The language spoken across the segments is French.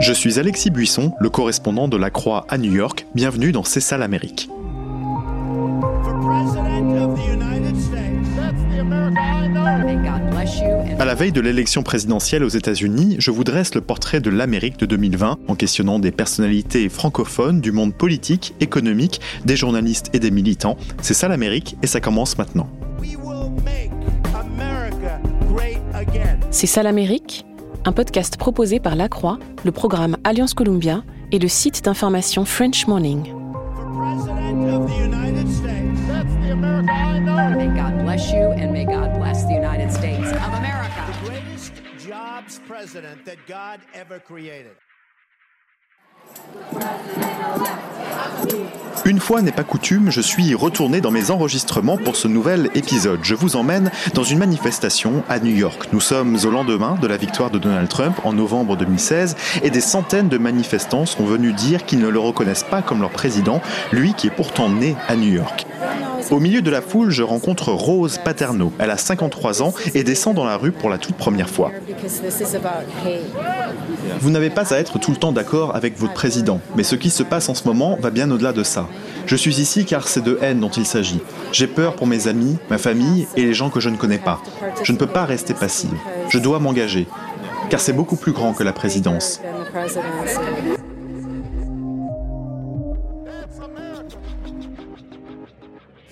Je suis Alexis Buisson, le correspondant de la Croix à New York. Bienvenue dans C'est ça l'Amérique. À la veille de l'élection présidentielle aux États-Unis, je vous dresse le portrait de l'Amérique de 2020 en questionnant des personnalités francophones du monde politique, économique, des journalistes et des militants. C'est ça l'Amérique et ça commence maintenant. C'est ça l'Amérique? Un podcast proposé par La Croix, le programme Alliance Columbia et le site d'information French Morning. May God bless you and may God bless the United States of America. The greatest jobs president that God ever created. Une fois n'est pas coutume, je suis retourné dans mes enregistrements pour ce nouvel épisode. Je vous emmène dans une manifestation à New York. Nous sommes au lendemain de la victoire de Donald Trump en novembre 2016 et des centaines de manifestants sont venus dire qu'ils ne le reconnaissent pas comme leur président, lui qui est pourtant né à New York. Au milieu de la foule, je rencontre Rose Paterno. Elle a 53 ans et descend dans la rue pour la toute première fois. Vous n'avez pas à être tout le temps d'accord avec votre président, mais ce qui se passe en ce moment va bien au-delà de ça. Je suis ici car c'est de haine dont il s'agit. J'ai peur pour mes amis, ma famille et les gens que je ne connais pas. Je ne peux pas rester passive. Je dois m'engager, car c'est beaucoup plus grand que la présidence.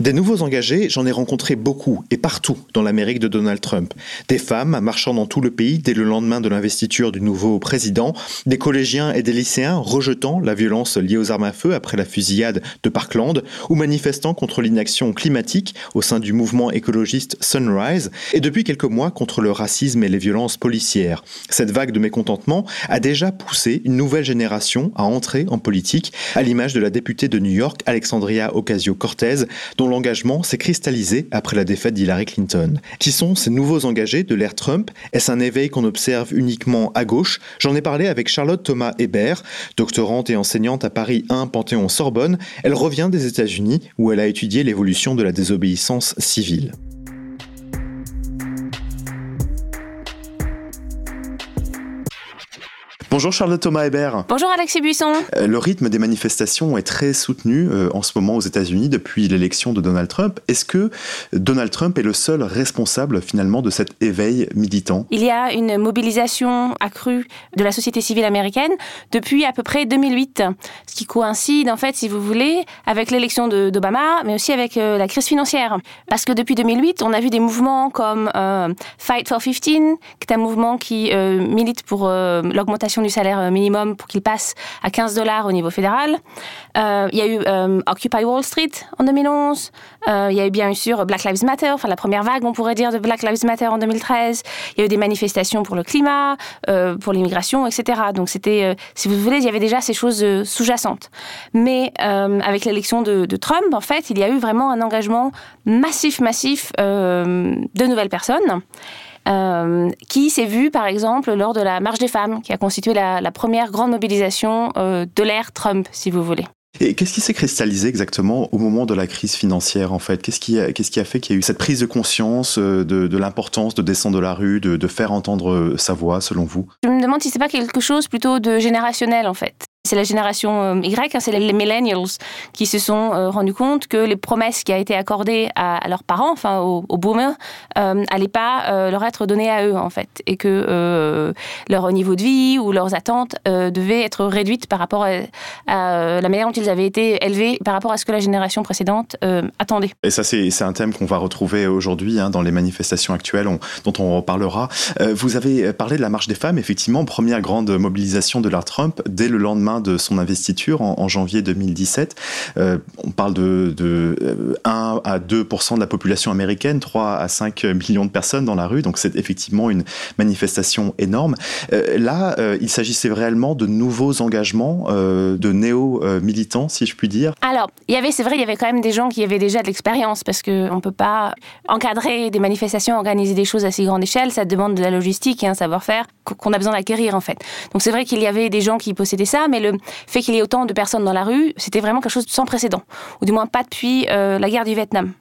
Des nouveaux engagés, j'en ai rencontré beaucoup et partout dans l'Amérique de Donald Trump. Des femmes marchant dans tout le pays dès le lendemain de l'investiture du nouveau président, des collégiens et des lycéens rejetant la violence liée aux armes à feu après la fusillade de Parkland ou manifestant contre l'inaction climatique au sein du mouvement écologiste Sunrise et depuis quelques mois contre le racisme et les violences policières. Cette vague de mécontentement a déjà poussé une nouvelle génération à entrer en politique à l'image de la députée de New York Alexandria Ocasio-Cortez dont l'engagement s'est cristallisé après la défaite d'Hillary Clinton. Qui sont ces nouveaux engagés de l'ère Trump? Est-ce un éveil qu'on observe uniquement à gauche? J'en ai parlé avec Charlotte Thomas Hébert, doctorante et enseignante à Paris 1 Panthéon-Sorbonne. Elle revient des États-Unis où elle a étudié l'évolution de la désobéissance civile. Bonjour Charlotte Thomas Hébert. Bonjour Alexis Buisson. Euh, le rythme des manifestations est très soutenu euh, en ce moment aux États-Unis depuis l'élection de Donald Trump. Est-ce que Donald Trump est le seul responsable finalement de cet éveil militant? Il y a une mobilisation accrue de la société civile américaine depuis à peu près 2008, ce qui coïncide en fait, si vous voulez, avec l'élection d'Obama, mais aussi avec euh, la crise financière. Parce que depuis 2008, on a vu des mouvements comme Fight for 15, qui est un mouvement qui milite pour l'augmentation du salaire euh, minimum pour qu'il passe à 15 dollars au niveau fédéral. Euh, il y a eu euh, Occupy Wall Street en 2011. il y a eu bien sûr Black Lives Matter, enfin la première vague, on pourrait dire, de Black Lives Matter en 2013. Il y a eu des manifestations pour le climat, pour l'immigration, etc. Donc c'était, si vous voulez, il y avait déjà ces choses sous-jacentes. Mais avec l'élection de, de, Trump, en fait, il y a eu vraiment un engagement massif, massif de nouvelles personnes. Euh, qui s'est vu par exemple lors de la marche des femmes, qui a constitué la, première grande mobilisation euh, de l'ère Trump, si vous voulez. Et qu'est-ce qui s'est cristallisé exactement au moment de la crise financière en fait? Qu'est-ce qui, a, qu'est-ce qui a fait qu'il y a eu cette prise de conscience euh, de, l'importance de descendre de la rue, de, de, faire entendre sa voix selon vous? Je me demande si c'est pas quelque chose plutôt de générationnel en fait. C'est la génération euh, Y, hein, c'est les millennials qui se sont euh, rendus compte que les promesses qui a été accordées à, leurs parents, enfin aux, boomers, n'allaient euh, pas leur être données à eux en fait, et que leur niveau de vie ou leurs attentes devaient être réduites par rapport à, la manière dont ils avaient été élevés, par rapport à ce que la génération précédente attendait. Et ça, c'est un thème qu'on va retrouver aujourd'hui hein, dans les manifestations actuelles, dont on reparlera. vous avez parlé de la marche des femmes, effectivement, première grande mobilisation de l'art Trump dès le lendemain de son investiture en, janvier 2017. Euh, on parle de, de 1 euh, à 2% de la population américaine, 3 à 5 millions de personnes dans la rue, donc c'est effectivement une manifestation énorme. Euh, là, il s'agissait réellement de nouveaux engagements de néo-militants, si je puis dire. Alors, il y avait, c'est vrai, il y avait quand même des gens qui avaient déjà de l'expérience, parce qu'on ne peut pas encadrer des manifestations, organiser des choses à si grande échelle, ça demande de la logistique et un savoir-faire qu'on a besoin d'acquérir en fait. Donc c'est vrai qu'il y avait des gens qui possédaient ça, mais le fait qu'il y ait autant de personnes dans la rue, c'était vraiment quelque chose de sans précédent, ou du moins pas depuis euh, la guerre du Vietnam.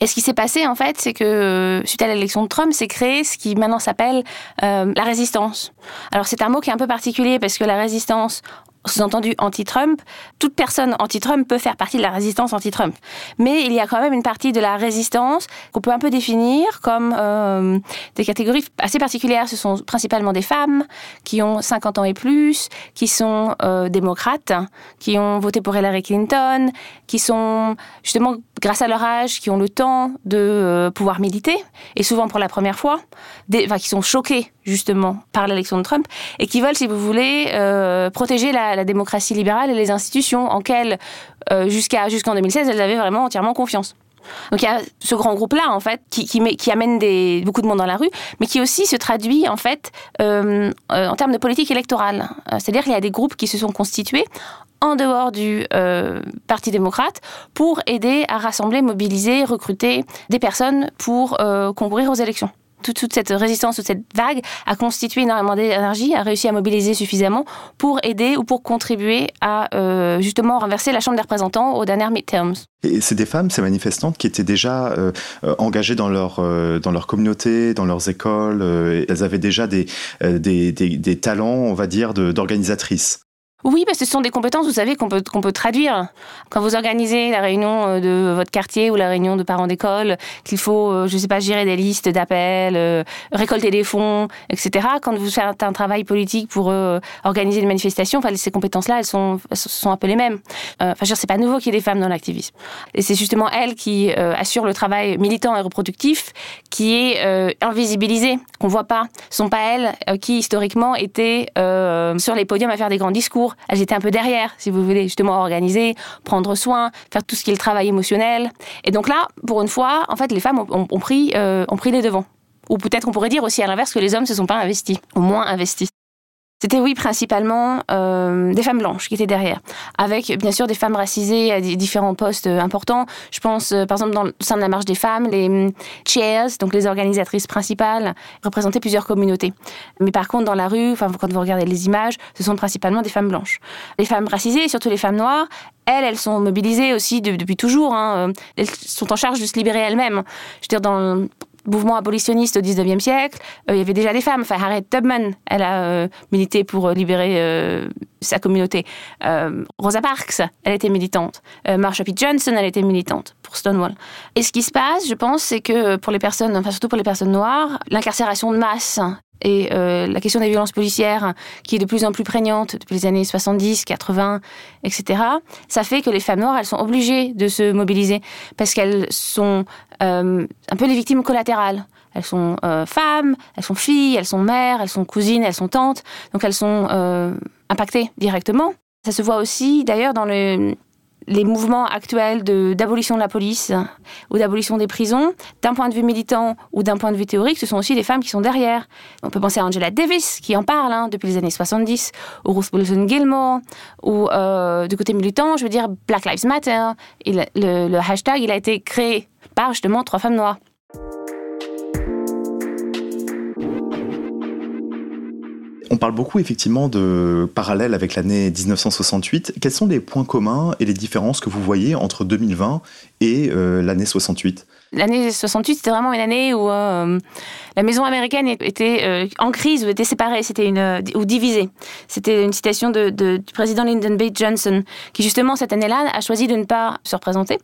Et ce qui s'est passé, en fait, c'est que suite à l'élection de Trump, c'est créé ce qui maintenant s'appelle la résistance. Alors c'est un mot qui est un peu particulier parce que la résistance, sous-entendu anti-Trump, toute personne anti-Trump peut faire partie de la résistance anti-Trump. Mais il y a quand même une partie de la résistance qu'on peut un peu définir comme euh, des catégories assez particulières. Ce sont principalement des femmes qui ont 50 ans et plus, qui sont euh, démocrates, qui ont voté pour Hillary Clinton, qui sont justement, grâce à leur âge, qui ont le temps de euh, pouvoir militer, et souvent pour la première fois, des, qui sont choqués justement par l'élection de Trump, et qui veulent, si vous voulez, protéger la la démocratie libérale et les institutions en quelles, euh, jusqu'à, jusqu'en 2016, elles avaient vraiment entièrement confiance. Donc il y a ce grand groupe-là, en fait, qui, amène beaucoup de monde dans la rue, mais qui aussi se traduit, en fait, euh, euh, en termes de politique électorale. C'est-à-dire qu'il y a des groupes qui se sont constitués en dehors du Parti démocrate pour aider à rassembler, mobiliser, recruter des personnes pour concourir aux élections toute, cette résistance, toute cette vague a constitué énormément d'énergie, a réussi à mobiliser suffisamment pour aider ou pour contribuer à euh, justement renverser la Chambre des représentants aux dernières midterms. Et c'est des femmes, ces manifestantes, qui étaient déjà euh, euh, engagées dans leur, dans leur communauté, dans leurs écoles. elles avaient déjà des, des, des talents, on va dire, d'organisatrices. Oui, parce que ce sont des compétences, vous savez, qu'on peut, peut traduire. Quand vous organisez la réunion euh, de votre quartier ou la réunion de parents d'école, qu'il faut, euh, je ne sais pas, gérer des listes d'appels, euh, récolter des fonds, etc. Quand vous faites un travail politique pour organiser une manifestation, enfin, ces compétences-là, elles sont, sont un peu les mêmes. enfin, je veux dire, c'est pas nouveau qu'il y ait des femmes dans l'activisme. Et c'est justement elles qui assurent le travail militant et reproductif qui est invisibilisé, qu'on voit pas. Ce sont pas elles qui, historiquement, étaient sur les podiums à faire des grands discours elles étaient un peu derrière, si vous voulez, justement organiser, prendre soin, faire tout ce qui est le travail émotionnel. Et donc là, pour une fois, en fait, les femmes ont, pris, euh, ont pris les devants. Ou peut-être on pourrait dire aussi à l'inverse que les hommes ne se sont pas investis, au moins investis. C'était oui principalement euh, des femmes blanches qui étaient derrière, avec bien sûr des femmes racisées à différents postes euh, importants. Je pense euh, par exemple dans le sein de la marche des femmes, les mm, chairs, donc les organisatrices principales, représentaient plusieurs communautés. Mais par contre dans la rue, enfin quand vous regardez les images, ce sont principalement des femmes blanches. Les femmes racisées, surtout les femmes noires, elles, elles sont mobilisées aussi depuis toujours. Hein. Elles sont en charge de se libérer elles-mêmes. Je veux dire, dans, mouvement abolitionniste au 19e siècle, euh, il y avait déjà des femmes. Enfin, Harriet Tubman, elle a euh, milité pour euh, libérer sa communauté. Rosa Parks, elle était militante. Marsha P. Johnson, elle était militante pour Stonewall. Et ce qui se passe, je pense, c'est que pour les personnes, enfin surtout pour les personnes noires, l'incarcération de masse et la question des violences policières, qui est de plus en plus prégnante depuis les années 70, 80, etc., ça fait que les femmes noires, elles sont obligées de se mobiliser parce qu'elles sont euh, un peu les victimes collatérales. Elles sont euh, femmes, elles sont filles, elles sont mères, elles sont cousines, elles sont tantes, donc elles sont euh, impactées directement. Ça se voit aussi d'ailleurs dans le, les mouvements actuels d'abolition de, la police ou d'abolition des prisons, d'un point de vue militant ou d'un point de vue théorique, ce sont aussi des femmes qui sont derrière. On peut penser à Angela Davis, qui en parle hein, depuis les années 70, ou Ruth Wilson Gilmore, ou du côté militant, je veux dire Black Lives Matter. Et le hashtag, il a été créé par justement trois femmes noires. On parle beaucoup effectivement de parallèles avec l'année 1968. Quels sont les points communs et les différences que vous voyez entre 2020 et euh, l'année 68 L'année 68, c'était vraiment une année où euh, la maison américaine était euh, en crise ou était séparée, c'était une ou divisée. C'était une citation de, du président Lyndon B. Johnson, qui justement cette année-là a choisi de ne pas se représenter.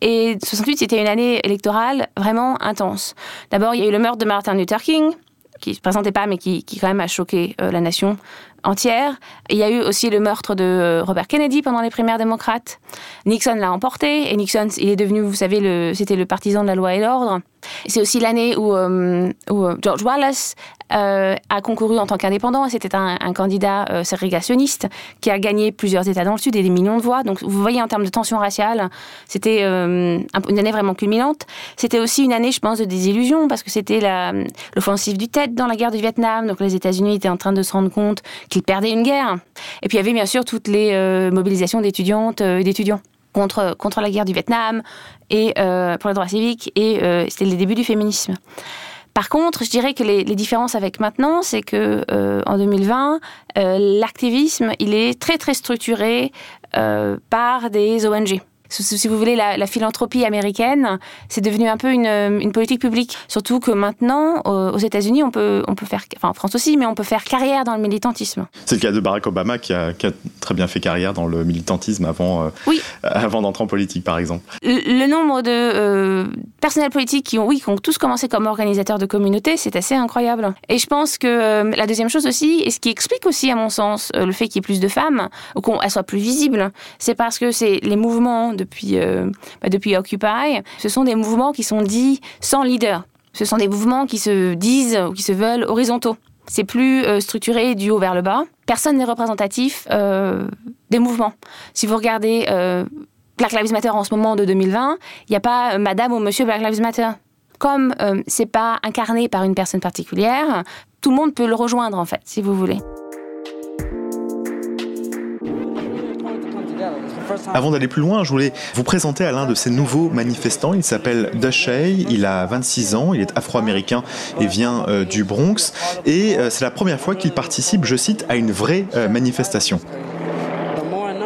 Et 68, c'était une année électorale vraiment intense. D'abord, il y a eu le meurtre de Martin Luther King, qui se présentait pas, mais qui, qui quand même a choqué euh, la nation entière. Il y a eu aussi le meurtre de euh, Robert Kennedy pendant les primaires démocrates. Nixon l'a emporté et Nixon, il est devenu, vous savez, c'était le partisan de la loi et l'ordre. C'est aussi l'année où, euh, où, George Wallace euh, a concouru en tant qu'indépendant. C'était un, candidat euh, ségrégationniste qui a gagné plusieurs États dans le Sud et des millions de voix. Donc vous voyez en termes de tension raciale, c'était une année vraiment culminante. C'était aussi une année, je pense, de désillusion parce que c'était l'offensive du TED dans la guerre du Vietnam. Donc les États-Unis étaient en train de se rendre compte qu'ils perdaient une guerre. Et puis il y avait bien sûr toutes les mobilisations d'étudiantes et d'étudiants contre, contre la guerre du Vietnam et euh, pour les droits civiques, et euh, c'était les débuts du féminisme. Par contre, je dirais que les, différences avec maintenant, c'est que euh, en 2020, l'activisme, il est très très structuré par des ONG Si vous voulez, la, philanthropie américaine, c'est devenu un peu une, une, politique publique. Surtout que maintenant, aux États-Unis, on peut, on peut faire, enfin en France aussi, mais on peut faire carrière dans le militantisme. C'est le cas de Barack Obama qui a, qui a, très bien fait carrière dans le militantisme avant, euh, oui. avant d'entrer en politique, par exemple. Le, nombre de euh, personnels politiques qui ont, oui, qui ont tous commencé comme organisateurs de communautés, c'est assez incroyable. Et je pense que euh, la deuxième chose aussi, et ce qui explique aussi, à mon sens, le fait qu'il y ait plus de femmes, ou qu'elles soient plus visibles, c'est parce que c'est les mouvements depuis, bah, depuis Occupy, ce sont des mouvements qui sont dits sans leader. Ce sont des mouvements qui se disent ou qui se veulent horizontaux. C'est plus euh, structuré du haut vers le bas. Personne n'est représentatif euh, des mouvements. Si vous regardez euh, Black Lives Matter en ce moment de 2020, il n'y a pas Madame ou Monsieur Black Lives Matter. Comme c'est pas incarné par une personne particulière, tout le monde peut le rejoindre en fait, si vous voulez. Avant d'aller plus loin, je voulais vous présenter à l'un de ces nouveaux manifestants. Il s'appelle Dashay, il a 26 ans, il est afro-américain et vient euh, du Bronx. Et euh, c'est la première fois qu'il participe, je cite, à une vraie euh, manifestation.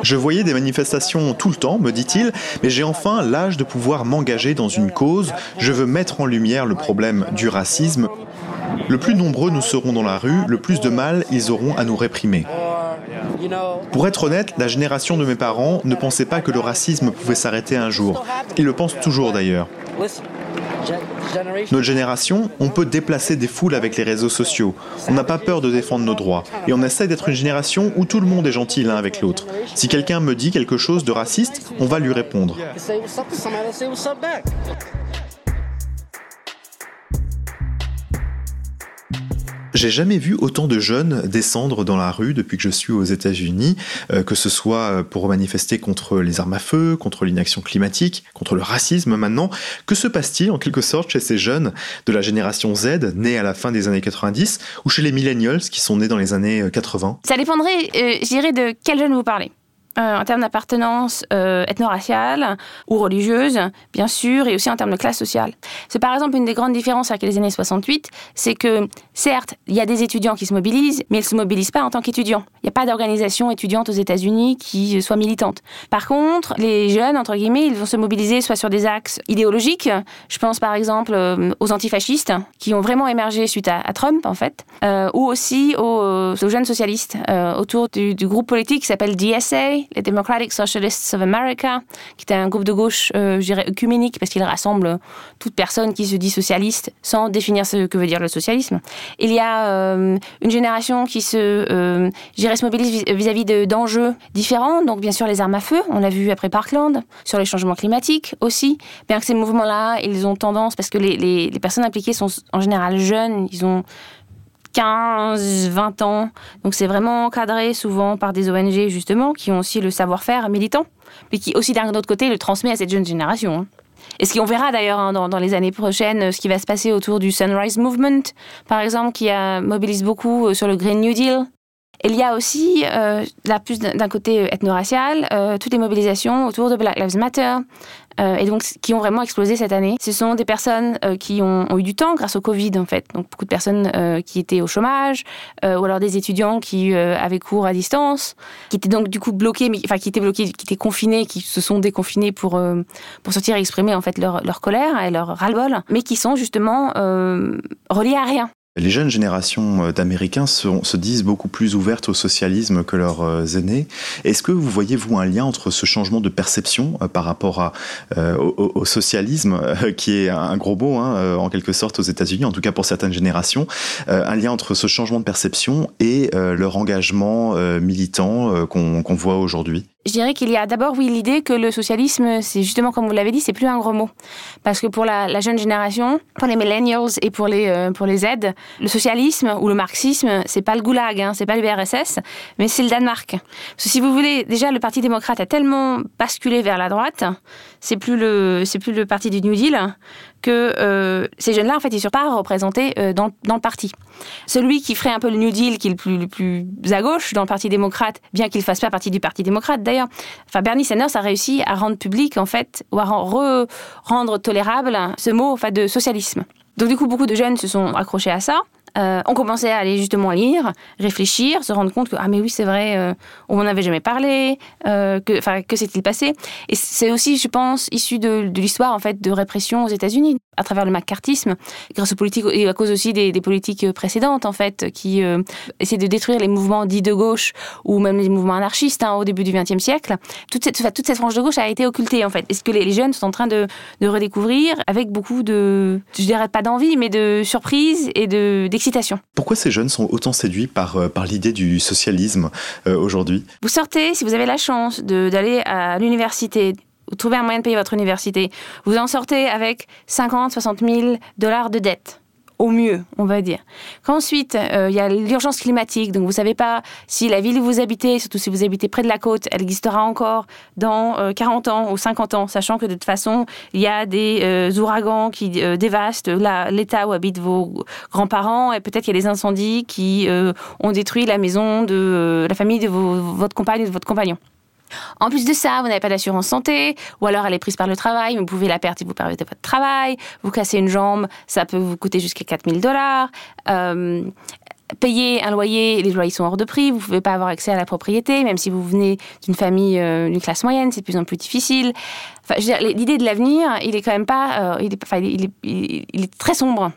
Je voyais des manifestations tout le temps, me dit-il, mais j'ai enfin l'âge de pouvoir m'engager dans une cause. Je veux mettre en lumière le problème du racisme. Le plus nombreux nous serons dans la rue, le plus de mal ils auront à nous réprimer. Pour être honnête, la génération de mes parents ne pensait pas que le racisme pouvait s'arrêter un jour. Ils le pensent toujours d'ailleurs. Notre génération, on peut déplacer des foules avec les réseaux sociaux. On n'a pas peur de défendre nos droits. Et on essaie d'être une génération où tout le monde est gentil l'un avec l'autre. Si quelqu'un me dit quelque chose de raciste, on va lui répondre. J'ai jamais vu autant de jeunes descendre dans la rue depuis que je suis aux États-Unis, euh, que ce soit pour manifester contre les armes à feu, contre l'inaction climatique, contre le racisme maintenant. Que se passe-t-il en quelque sorte chez ces jeunes de la génération Z, nés à la fin des années 90, ou chez les millennials qui sont nés dans les années 80 Ça dépendrait, euh, je dirais, de quel jeune vous parlez. Euh, en termes d'appartenance euh, ethno-raciale ou religieuse, bien sûr, et aussi en termes de classe sociale. C'est par exemple une des grandes différences avec les années 68, c'est que certes, il y a des étudiants qui se mobilisent, mais ils ne se mobilisent pas en tant qu'étudiants. Il n'y a pas d'organisation étudiante aux États-Unis qui soit militante. Par contre, les jeunes, entre guillemets, ils vont se mobiliser soit sur des axes idéologiques, je pense par exemple euh, aux antifascistes, qui ont vraiment émergé suite à, Trump, en fait, ou aussi aux, jeunes socialistes, autour du groupe politique qui s'appelle DSA, les Democratic Socialists of America, qui était un groupe de gauche, euh, je dirais, œcuménique, parce qu'il rassemble toute personne qui se dit socialiste, sans définir ce que veut dire le socialisme. Il y a euh, une génération qui se, euh, se mobilise vis-à-vis d'enjeux différents, donc bien sûr les armes à feu, on l'a vu après Parkland, sur les changements climatiques aussi, bien que ces mouvements-là, ils ont tendance, parce que les, les personnes impliquées sont en général jeunes, ils ont 15, 20 ans. Donc c'est vraiment encadré souvent par des ONG justement qui ont aussi le savoir-faire militant, mais qui aussi d'un autre côté le transmet à cette jeune génération. Hein. Et ce qu'on verra d'ailleurs hein, dans, les années prochaines, ce qui va se passer autour du Sunrise Movement, par exemple, qui a, mobilise beaucoup euh, sur le Green New Deal. il y a aussi, euh, là plus d'un côté ethno-racial, euh, toutes les mobilisations autour de Black Lives Matter, euh, et donc qui ont vraiment explosé cette année. Ce sont des personnes euh, qui ont, eu du temps grâce au Covid en fait. Donc beaucoup de personnes euh, qui étaient au chômage ou alors des étudiants qui avaient cours à distance, qui étaient donc du coup bloqués, mais, enfin qui étaient bloqués, qui étaient confinés, qui se sont déconfinés pour pour sortir et exprimer en fait leur, leur colère et leur ras-le-bol, mais qui sont justement reliés à rien. Les jeunes générations euh, d'Américains se, disent beaucoup plus ouvertes au socialisme que leurs euh, aînés. Est-ce que vous voyez, vous, un lien entre ce changement de perception euh, par rapport au, socialisme, qui est un gros mot, hein, en quelque sorte, aux États-Unis, en tout cas pour certaines générations, un lien entre ce changement de perception et leur engagement militant qu'on voit aujourd'hui? Je dirais qu'il y a d'abord, oui, l'idée que le socialisme, c'est justement, comme vous l'avez dit, c'est plus un gros mot. Parce que pour la, jeune génération, pour les millennials et pour les, euh, pour les Z, le socialisme ou le marxisme, c'est pas le goulag, hein, c'est pas l'URSS, mais c'est le Danemark. Parce que si vous voulez, déjà, le Parti démocrate a tellement basculé vers la droite, c'est plus le, c'est plus le parti du New Deal, que euh, ces jeunes-là, en fait, ils ne sont pas représentés euh, dans, dans, le parti. Celui qui ferait un peu le New Deal, qui est le plus, à gauche dans le Parti démocrate, bien qu'il ne fasse pas partie du Parti démocrate d'ailleurs, enfin, Bernie Sanders a réussi à rendre public, en fait, ou à rendre tolérable ce mot en fait, de socialisme. Donc du coup, beaucoup de jeunes se sont accrochés à ça. Euh, ont commencé à aller justement lire, réfléchir, se rendre compte que ah mais oui c'est vrai, euh, on n'en avait jamais parlé, euh, que enfin que s'est-il passé? Et c'est aussi, je pense, issu de, l'histoire en fait de répression aux États-Unis à travers le macartisme, grâce aux politiques et à cause aussi des, politiques précédentes en fait qui essaient de détruire les mouvements dits de gauche ou même les mouvements anarchistes hein, au début du XXe siècle. Toute cette, toute cette frange de gauche a été occultée en fait. Est-ce que les, jeunes sont en train de, de redécouvrir avec beaucoup de, je dirais pas d'envie, mais de surprise et de Pourquoi ces jeunes sont autant séduits par, euh, par l'idée du socialisme euh, aujourd'hui? Vous sortez, si vous avez la chance d'aller à l'université, vous trouvez un moyen de payer votre université, vous en sortez avec 50, 60 000 dollars de dette au mieux, on va dire. Qu'ensuite, euh, il y a l'urgence climatique, donc vous ne savez pas si la ville où vous habitez, surtout si vous habitez près de la côte, elle existera encore dans euh, 40 ans ou 50 ans, sachant que de toute façon, il y a des euh, ouragans qui euh, dévastent l'état où habitent vos grands-parents, et peut-être qu'il y a des incendies qui ont détruit la maison de la famille de votre compagne ou de votre compagnon. En plus de ça, vous n'avez pas d'assurance santé, ou alors elle est prise par le travail, vous pouvez la perdre si vous perdez votre travail. Vous cassez une jambe, ça peut vous coûter jusqu'à 4000 dollars. Euh, payer un loyer, les loyers sont hors de prix, vous ne pouvez pas avoir accès à la propriété, même si vous venez d'une famille euh, d'une classe moyenne, c'est de plus en plus difficile. Enfin, l'idée de l'avenir, il est quand même pas, euh, il, est, enfin, il, est, très sombre.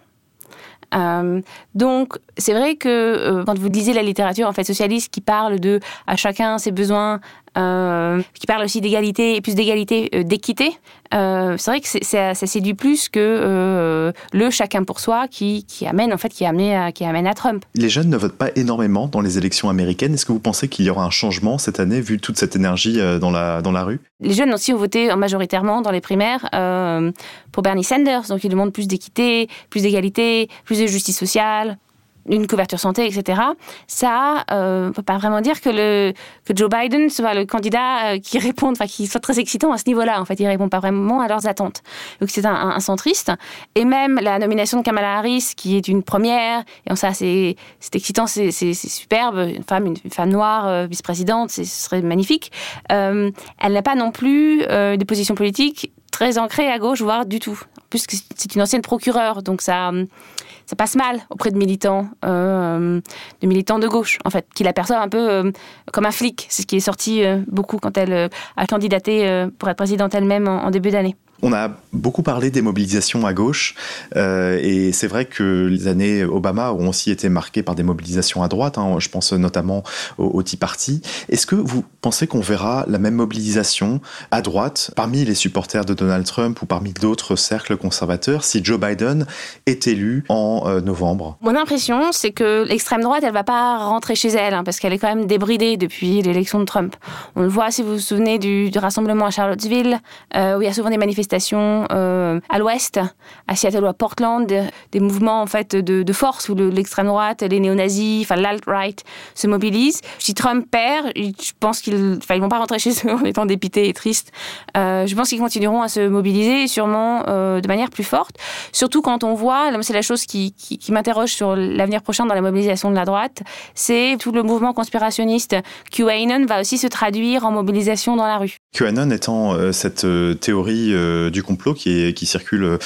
Donc, c'est vrai que quand vous lisez la littérature en fait socialiste qui parle de à chacun ses besoins, euh, qui parle aussi d'égalité plus d'égalité euh, d'équité, c'est vrai que ça séduit plus que le chacun pour soi qui, qui, amène en fait qui amène à, qui amène à Trump. Les jeunes ne votent pas énormément dans les élections américaines. Est-ce que vous pensez qu'il y aura un changement cette année vu toute cette énergie dans la dans la rue? Les jeunes aussi ont voté majoritairement dans les primaires pour Bernie Sanders, donc ils demandent plus d'équité, plus d'égalité, plus de justice sociale, une couverture santé, etc. Ça, euh, on peut pas vraiment dire que le que Joe Biden soit le candidat euh, qui réponde, enfin qui soit très excitant à ce niveau-là. En fait, il répond pas vraiment à leurs attentes. Donc c'est un, centriste. Et même la nomination de Kamala Harris, qui est une première, et ça c'est excitant, c'est superbe, une femme, une, femme noire euh, vice-présidente, ce serait magnifique. Euh, elle n'a pas non plus des positions politiques très ancrées à gauche, voire du tout. Puisque c'est une ancienne procureure, donc ça ça passe mal auprès de militants, euh, de militants de gauche, en fait, qui l'aperçoivent un peu euh, comme un flic. C'est ce qui est sorti euh, beaucoup quand elle euh, a candidaté euh, pour être présidente elle-même en, en début d'année. On a beaucoup parlé des mobilisations à gauche euh, et c'est vrai que les années Obama ont aussi été marquées par des mobilisations à droite. Hein, je pense notamment au, Tea Party. Est-ce que vous pensez qu'on verra la même mobilisation à droite parmi les supporters de Donald Trump ou parmi d'autres cercles conservateurs si Joe Biden est élu en euh, novembre? Mon impression, c'est que l'extrême droite, elle va pas rentrer chez elle hein, parce qu'elle est quand même débridée depuis l'élection de Trump. On le voit si vous vous souvenez du, du rassemblement à Charlottesville euh, où il y a souvent des manifestations euh, à l'ouest, à Seattle ou à Portland, des mouvements en fait de, force où l'extrême droite, les néo-nazis, enfin l'alt-right se mobilisent. Si Trump perd, je pense qu'ils, enfin ils vont pas rentrer chez eux en étant dépités et tristes. Euh, je pense qu'ils continueront à se mobiliser, sûrement euh, de manière plus forte. Surtout quand on voit, c'est la chose qui, qui m'interroge sur l'avenir prochain dans la mobilisation de la droite, c'est tout le mouvement conspirationniste. QAnon va aussi se traduire en mobilisation dans la rue. QAnon étant euh, cette euh, théorie euh, du complot qui, circule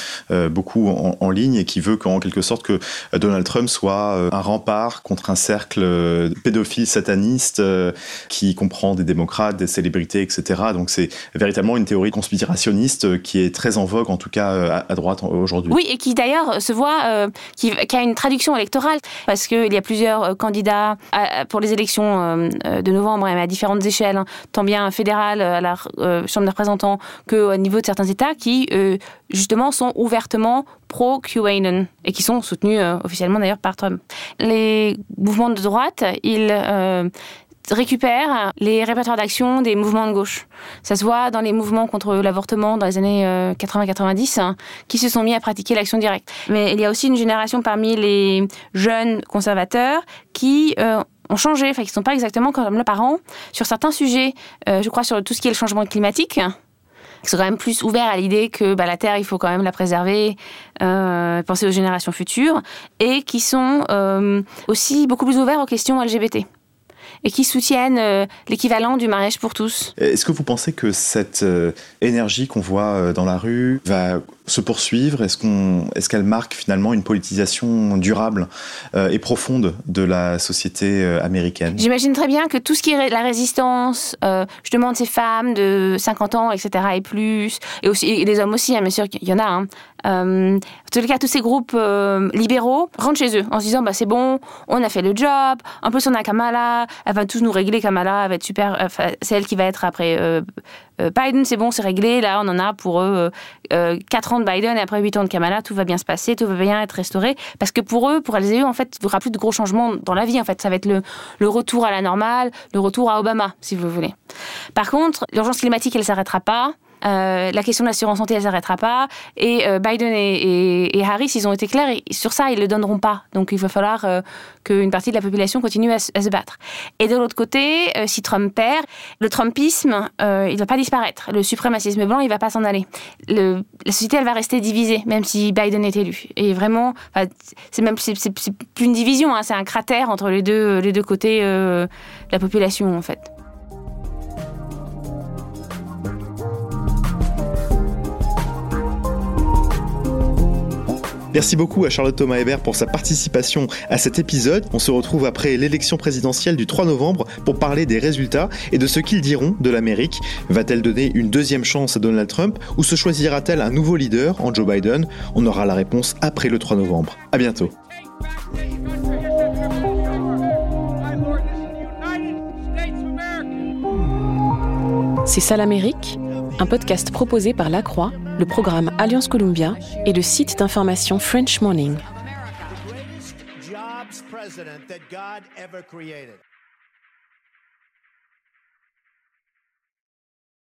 beaucoup en, ligne et qui veut qu'en quelque sorte que Donald Trump soit un rempart contre un cercle pédophile sataniste qui comprend des démocrates, des célébrités, etc. Donc c'est véritablement une théorie conspirationniste qui est très en vogue, en tout cas à, droite aujourd'hui. Oui, et qui d'ailleurs se voit, qui, a une traduction électorale, parce qu'il y a plusieurs candidats pour les élections de novembre à différentes échelles, hein, tant bien fédérales à la euh, Chambre des représentants qu'au niveau de certains États qui, euh, justement, sont ouvertement pro-QAnon et qui sont soutenus euh, officiellement d'ailleurs par Trump. Les mouvements de droite, ils euh, récupèrent les répertoires d'action des mouvements de gauche. Ça se voit dans les mouvements contre l'avortement dans les années 80-90 hein, qui se sont mis à pratiquer l'action directe. Mais il y a aussi une génération parmi les jeunes conservateurs qui euh, ont changé, enfin qui ne sont pas exactement comme leurs parents sur certains sujets. Euh, je crois sur tout ce qui est le changement climatique qui sont quand même plus ouverts à l'idée que bah, la Terre, il faut quand même la préserver, euh, penser aux générations futures, et qui sont euh, aussi beaucoup plus ouverts aux questions LGBT et qui soutiennent euh, l'équivalent du mariage pour tous. Est-ce que vous pensez que cette euh, énergie qu'on voit euh, dans la rue va se poursuivre Est-ce qu'on, est-ce qu'elle marque finalement une politisation durable euh, et profonde de la société euh, américaine? J'imagine très bien que tout ce qui est la résistance, euh, je demande ces femmes de 50 ans, etc. et plus, et aussi des hommes aussi, hein, bien sûr, il y en a. Hein, euh, en les cas, tous ces groupes libéraux rentrent chez eux en se disant bah, c'est bon, on a fait le job. En plus, on a Kamala, elle va tous nous régler. Kamala, elle va être super. Enfin, c'est elle qui va être après Biden. C'est bon, c'est réglé. Là, on en a pour eux 4 de Biden et après 8 ans de Kamala. Tout va bien se passer, tout va bien être restauré. Parce que pour eux, pour elles et eux, en fait, il n'y aura plus de gros changements dans la vie. En fait, ça va être le, le retour à la normale, le retour à Obama, si vous voulez. Par contre, l'urgence climatique, elle ne s'arrêtera pas. Euh, la question de l'assurance santé, elle s'arrêtera pas. Et euh, Biden et, Harris, ils ont été clairs et sur ça, ils le donneront pas. Donc il va falloir euh, qu'une partie de la population continue à, se battre. Et de l'autre côté, si Trump perd, le Trumpisme, il va pas disparaître. Le suprémacisme blanc, il va pas s'en aller. Le, la société, elle va rester divisée, même si Biden est élu. Et vraiment, c'est même plus une division, hein, c'est un cratère entre les deux côtés de la population en fait. Merci beaucoup à Charlotte Thomas Hébert pour sa participation à cet épisode. On se retrouve après l'élection présidentielle du 3 novembre pour parler des résultats et de ce qu'ils diront de l'Amérique. Va-t-elle donner une deuxième chance à Donald Trump ou se choisira-t-elle un nouveau leader en Joe Biden? On aura la réponse après le 3 novembre. À bientôt. C'est ça l'Amérique? Un podcast proposé par La Croix, le programme Alliance Columbia et le site d'information French Morning.